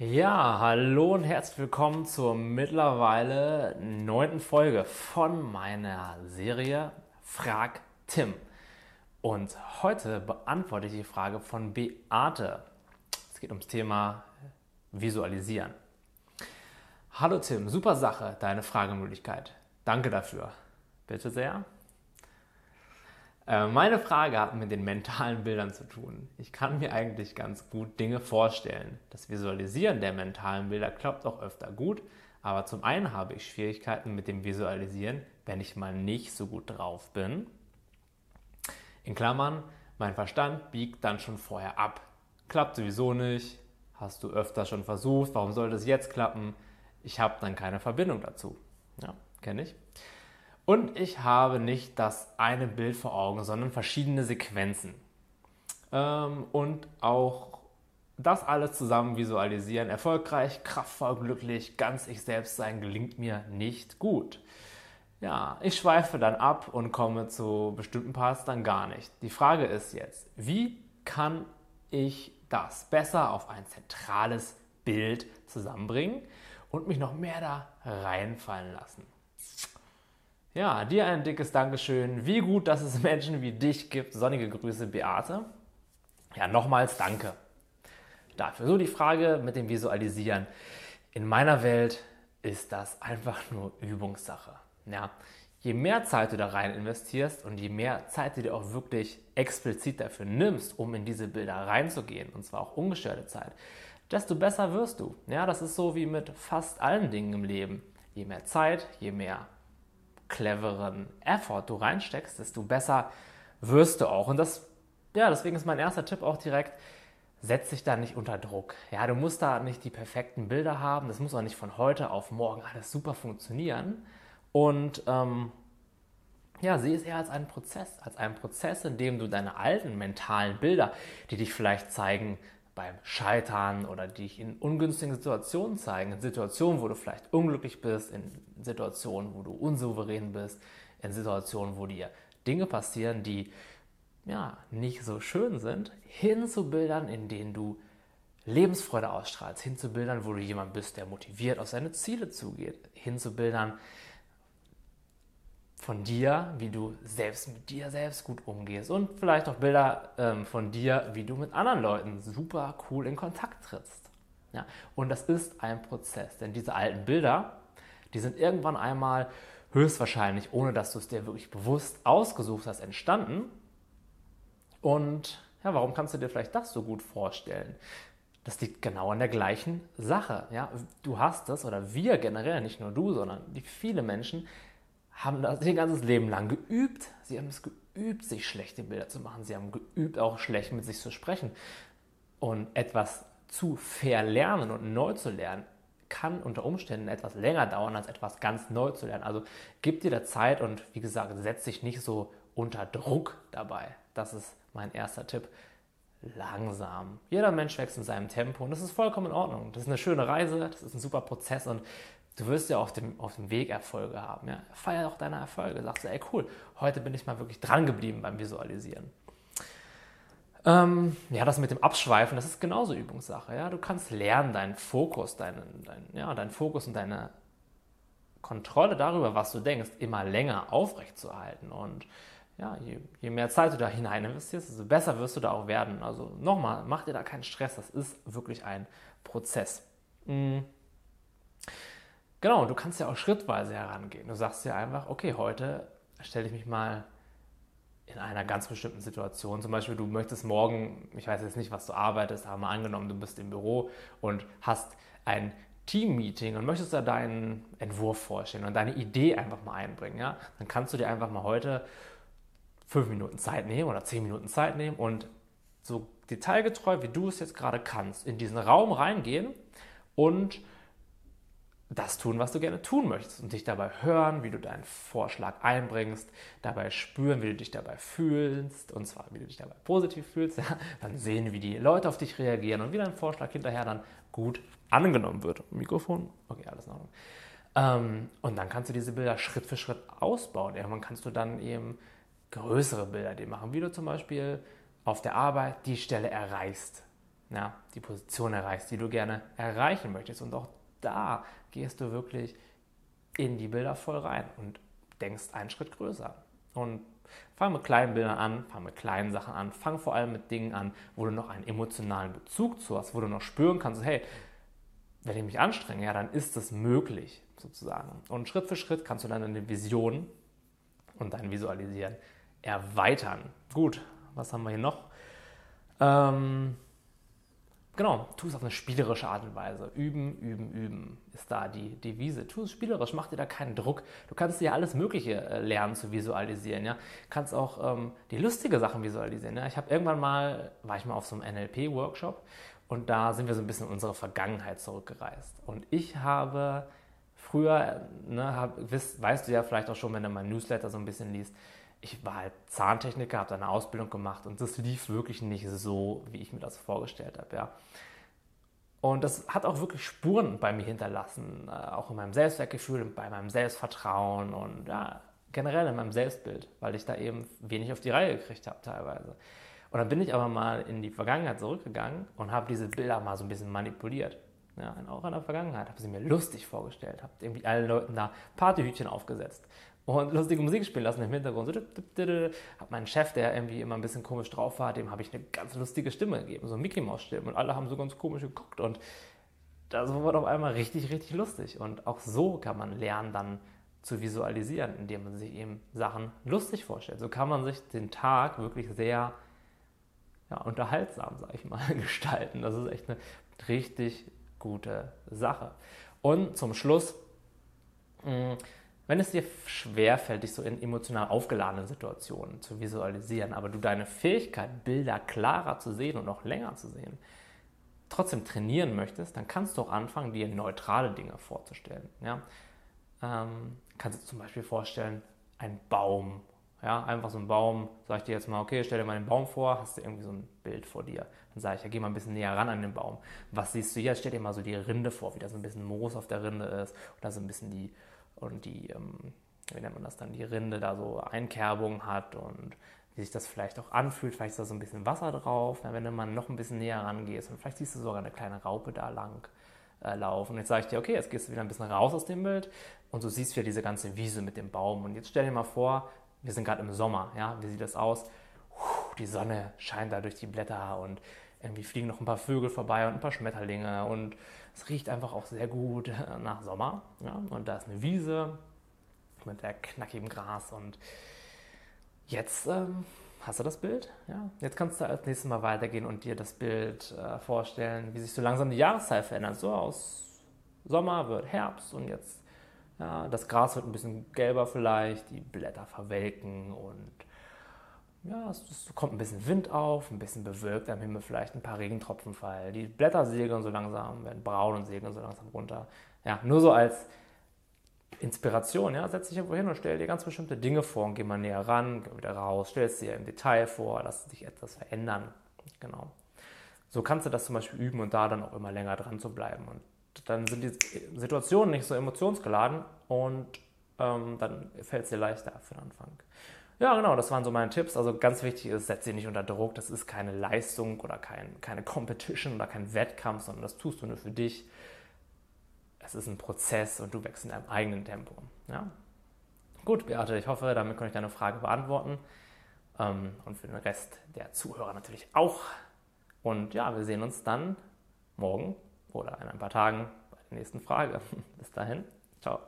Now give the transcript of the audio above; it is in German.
Ja, hallo und herzlich willkommen zur mittlerweile neunten Folge von meiner Serie Frag Tim. Und heute beantworte ich die Frage von Beate. Es geht ums Thema Visualisieren. Hallo Tim, super Sache, deine Fragemöglichkeit. Danke dafür. Bitte sehr. Äh, meine Frage hat mit den mentalen Bildern zu tun. Ich kann mir eigentlich ganz gut Dinge vorstellen. Das Visualisieren der mentalen Bilder klappt auch öfter gut, aber zum einen habe ich Schwierigkeiten mit dem Visualisieren, wenn ich mal nicht so gut drauf bin. In Klammern, mein Verstand biegt dann schon vorher ab. Klappt sowieso nicht. Hast du öfter schon versucht? Warum sollte es jetzt klappen? Ich habe dann keine Verbindung dazu. Ja, kenne ich. Und ich habe nicht das eine Bild vor Augen, sondern verschiedene Sequenzen. Ähm, und auch das alles zusammen visualisieren, erfolgreich, kraftvoll, glücklich, ganz ich selbst sein, gelingt mir nicht gut. Ja, ich schweife dann ab und komme zu bestimmten Parts dann gar nicht. Die Frage ist jetzt, wie kann ich das besser auf ein zentrales Bild zusammenbringen und mich noch mehr da reinfallen lassen? Ja, dir ein dickes Dankeschön. Wie gut, dass es Menschen wie dich gibt. Sonnige Grüße, Beate. Ja, nochmals danke dafür. So die Frage mit dem Visualisieren. In meiner Welt ist das einfach nur Übungssache. Ja, je mehr Zeit du da rein investierst und je mehr Zeit du dir auch wirklich explizit dafür nimmst, um in diese Bilder reinzugehen, und zwar auch ungestörte Zeit, desto besser wirst du. Ja, das ist so wie mit fast allen Dingen im Leben. Je mehr Zeit, je mehr cleveren Effort du reinsteckst, desto besser wirst du auch. Und das, ja, deswegen ist mein erster Tipp auch direkt, setz dich da nicht unter Druck. Ja, du musst da nicht die perfekten Bilder haben, das muss auch nicht von heute auf morgen alles super funktionieren. Und ähm, ja, sieh es eher als einen Prozess, als einen Prozess, in dem du deine alten mentalen Bilder, die dich vielleicht zeigen, beim Scheitern oder dich in ungünstigen Situationen zeigen, in Situationen, wo du vielleicht unglücklich bist, in Situationen, wo du unsouverän bist, in Situationen, wo dir Dinge passieren, die ja nicht so schön sind, hin zu Bildern, in denen du Lebensfreude ausstrahlst, hin zu Bildern, wo du jemand bist, der motiviert auf seine Ziele zugeht, hin zu Bildern, von dir, wie du selbst mit dir selbst gut umgehst und vielleicht auch Bilder ähm, von dir, wie du mit anderen Leuten super cool in Kontakt trittst. Ja, und das ist ein Prozess, denn diese alten Bilder, die sind irgendwann einmal höchstwahrscheinlich, ohne dass du es dir wirklich bewusst ausgesucht hast, entstanden. Und ja, warum kannst du dir vielleicht das so gut vorstellen? Das liegt genau an der gleichen Sache. Ja? Du hast es, oder wir generell, nicht nur du, sondern die viele Menschen, haben das ihr ganzes Leben lang geübt. Sie haben es geübt, sich schlechte Bilder zu machen. Sie haben geübt, auch schlecht mit sich zu sprechen. Und etwas zu verlernen und neu zu lernen, kann unter Umständen etwas länger dauern, als etwas ganz neu zu lernen. Also gib dir da Zeit und wie gesagt, setz dich nicht so unter Druck dabei. Das ist mein erster Tipp. Langsam. Jeder Mensch wächst in seinem Tempo und das ist vollkommen in Ordnung. Das ist eine schöne Reise, das ist ein super Prozess und Du wirst ja auf dem, auf dem Weg Erfolge haben. Ja? Feier auch deine Erfolge. Sagst du, ey cool, heute bin ich mal wirklich dran geblieben beim Visualisieren. Ähm, ja, das mit dem Abschweifen, das ist genauso Übungssache. Ja? Du kannst lernen, deinen Fokus, deinen, dein, ja, deinen Fokus und deine Kontrolle darüber, was du denkst, immer länger aufrechtzuerhalten. Und ja, je, je, mehr Zeit du da hinein investierst, desto besser wirst du da auch werden. Also nochmal, mach dir da keinen Stress, das ist wirklich ein Prozess. Mhm. Genau, du kannst ja auch schrittweise herangehen. Du sagst ja einfach, okay, heute stelle ich mich mal in einer ganz bestimmten Situation. Zum Beispiel, du möchtest morgen, ich weiß jetzt nicht, was du arbeitest, aber mal angenommen, du bist im Büro und hast ein Team-Meeting und möchtest da deinen Entwurf vorstellen und deine Idee einfach mal einbringen, ja, dann kannst du dir einfach mal heute fünf Minuten Zeit nehmen oder zehn Minuten Zeit nehmen und so detailgetreu, wie du es jetzt gerade kannst, in diesen Raum reingehen und das tun, was du gerne tun möchtest und dich dabei hören, wie du deinen Vorschlag einbringst, dabei spüren, wie du dich dabei fühlst und zwar, wie du dich dabei positiv fühlst, ja, dann sehen, wie die Leute auf dich reagieren und wie dein Vorschlag hinterher dann gut angenommen wird. Mikrofon, okay, alles in Ordnung. Ähm, und dann kannst du diese Bilder Schritt für Schritt ausbauen. Irgendwann kannst du dann eben größere Bilder dir machen, wie du zum Beispiel auf der Arbeit die Stelle erreichst, ja, die Position erreichst, die du gerne erreichen möchtest. Und auch da gehst du wirklich in die Bilder voll rein und denkst einen Schritt größer. Und fang mit kleinen Bildern an, fang mit kleinen Sachen an, fang vor allem mit Dingen an, wo du noch einen emotionalen Bezug zu hast, wo du noch spüren kannst, hey, wenn ich mich anstrenge, ja, dann ist es möglich, sozusagen. Und Schritt für Schritt kannst du dann deine Vision und dein Visualisieren erweitern. Gut, was haben wir hier noch? Ähm, genau, tu es auf eine spielerische Art und Weise. Üben, üben, üben ist da die Devise. Tu es spielerisch, mach dir da keinen Druck. Du kannst dir alles Mögliche äh, lernen zu visualisieren. Ja? Kannst auch ähm, die lustige Sachen visualisieren. Ja? Ich habe irgendwann mal, war ich mal auf so einem NLP-Workshop und da sind wir so ein bisschen in unsere Vergangenheit zurückgereist. Und ich habe früher, ne, hab, weißt, weißt du ja vielleicht auch schon, wenn du mein Newsletter so ein bisschen liest, ich war halt Zahntechniker, habe da eine Ausbildung gemacht und das lief wirklich nicht so, wie ich mir das vorgestellt habe, ja. Und das hat auch wirklich Spuren bei mir hinterlassen, äh, auch in meinem Selbstwertgefühl, bei meinem Selbstvertrauen und ja, generell in meinem Selbstbild, weil ich da eben wenig auf die Reihe gekriegt habe teilweise. Und dann bin ich aber mal in die Vergangenheit zurückgegangen und habe diese Bilder mal so ein bisschen manipuliert. Ja, auch in der Vergangenheit. Habe sie mir lustig vorgestellt, habe irgendwie allen Leuten da Partyhütchen aufgesetzt und lustige Musik spielen lassen im Hintergrund. Habe meinen Chef, der irgendwie immer ein bisschen komisch drauf war, dem habe ich eine ganz lustige Stimme gegeben, so Mickey Maus Stimme. Und alle haben so ganz komisch geguckt und das war auf einmal richtig, richtig lustig. Und auch so kann man lernen, dann zu visualisieren, indem man sich eben Sachen lustig vorstellt. So kann man sich den Tag wirklich sehr ja, unterhaltsam, sag ich mal, gestalten. Das ist echt eine richtig gute Sache. Und zum Schluss, mh, wenn es dir schwerfällt, dich so in emotional aufgeladenen Situationen zu visualisieren, aber du deine Fähigkeit, Bilder klarer zu sehen und noch länger zu sehen, trotzdem trainieren möchtest, dann kannst du auch anfangen, dir neutrale Dinge vorzustellen. Ja? Ähm, kannst du zum Beispiel vorstellen, ein Baum. Ja, einfach so ein Baum, sag ich dir jetzt mal, okay, stell dir mal einen Baum vor, hast du irgendwie so ein Bild vor dir. Dann sage ich, ja, geh mal ein bisschen näher ran an den Baum. Was siehst du jetzt? Stell dir mal so die Rinde vor, wie da so ein bisschen Moos auf der Rinde ist und da so ein bisschen die und die, ähm, wie nennt man das dann, die Rinde da so Einkerbung hat und wie sich das vielleicht auch anfühlt. Vielleicht ist da so ein bisschen Wasser drauf, wenn du mal noch ein bisschen näher rangehst und vielleicht siehst du sogar eine kleine Raupe da lang äh, laufen. Und jetzt sage ich dir, okay, jetzt gehst du wieder ein bisschen raus aus dem Bild und du siehst wieder diese ganze Wiese mit dem Baum. Und jetzt stell dir mal vor, wir sind gerade im Sommer, ja, wie sieht das aus? Puh, die Sonne scheint da durch die Blätter und irgendwie fliegen noch ein paar Vögel vorbei und ein paar Schmetterlinge und es riecht einfach auch sehr gut nach Sommer. Ja? Und da ist eine Wiese mit der knackigen Gras und jetzt ähm, hast du das Bild. Ja? Jetzt kannst du als nächstes Mal weitergehen und dir das Bild äh, vorstellen, wie sich so langsam die Jahreszeit verändert. So aus Sommer wird Herbst und jetzt ja, das Gras wird ein bisschen gelber vielleicht, die Blätter verwelken und ja, es, es, kommt ein bisschen Wind auf, ein bisschen bewölkt am Himmel, vielleicht ein paar Regentropfen fallen. Die Blätter segeln so langsam, werden braun und segeln so langsam runter. Ja, nur so als Inspiration, ja, setz dich irgendwo hin und stell dir ganz bestimmte Dinge vor und geh mal näher ran, geh wieder raus, stell es dir im Detail vor, lass dich etwas verändern. Genau. So kannst du das zum Beispiel üben und da dann auch immer länger dran zu bleiben. Und dann sind die Situationen nicht so emotionsgeladen und ähm, dann fällt es dir leichter für den Anfang. Ja, genau, das waren so meine Tipps. Also ganz wichtig ist, setz dich nicht unter Druck. Das ist keine Leistung oder kein, keine Competition oder kein Wettkampf, sondern das tust du nur für dich. Es ist ein Prozess und du wächst in deinem eigenen Tempo. Ja? Gut, Beate, ich hoffe, damit konnte ich deine Frage beantworten. Ähm, und für den Rest der Zuhörer natürlich auch. Und ja, wir sehen uns dann morgen oder in ein paar Tagen bei der nächsten Frage. Bis dahin, ciao.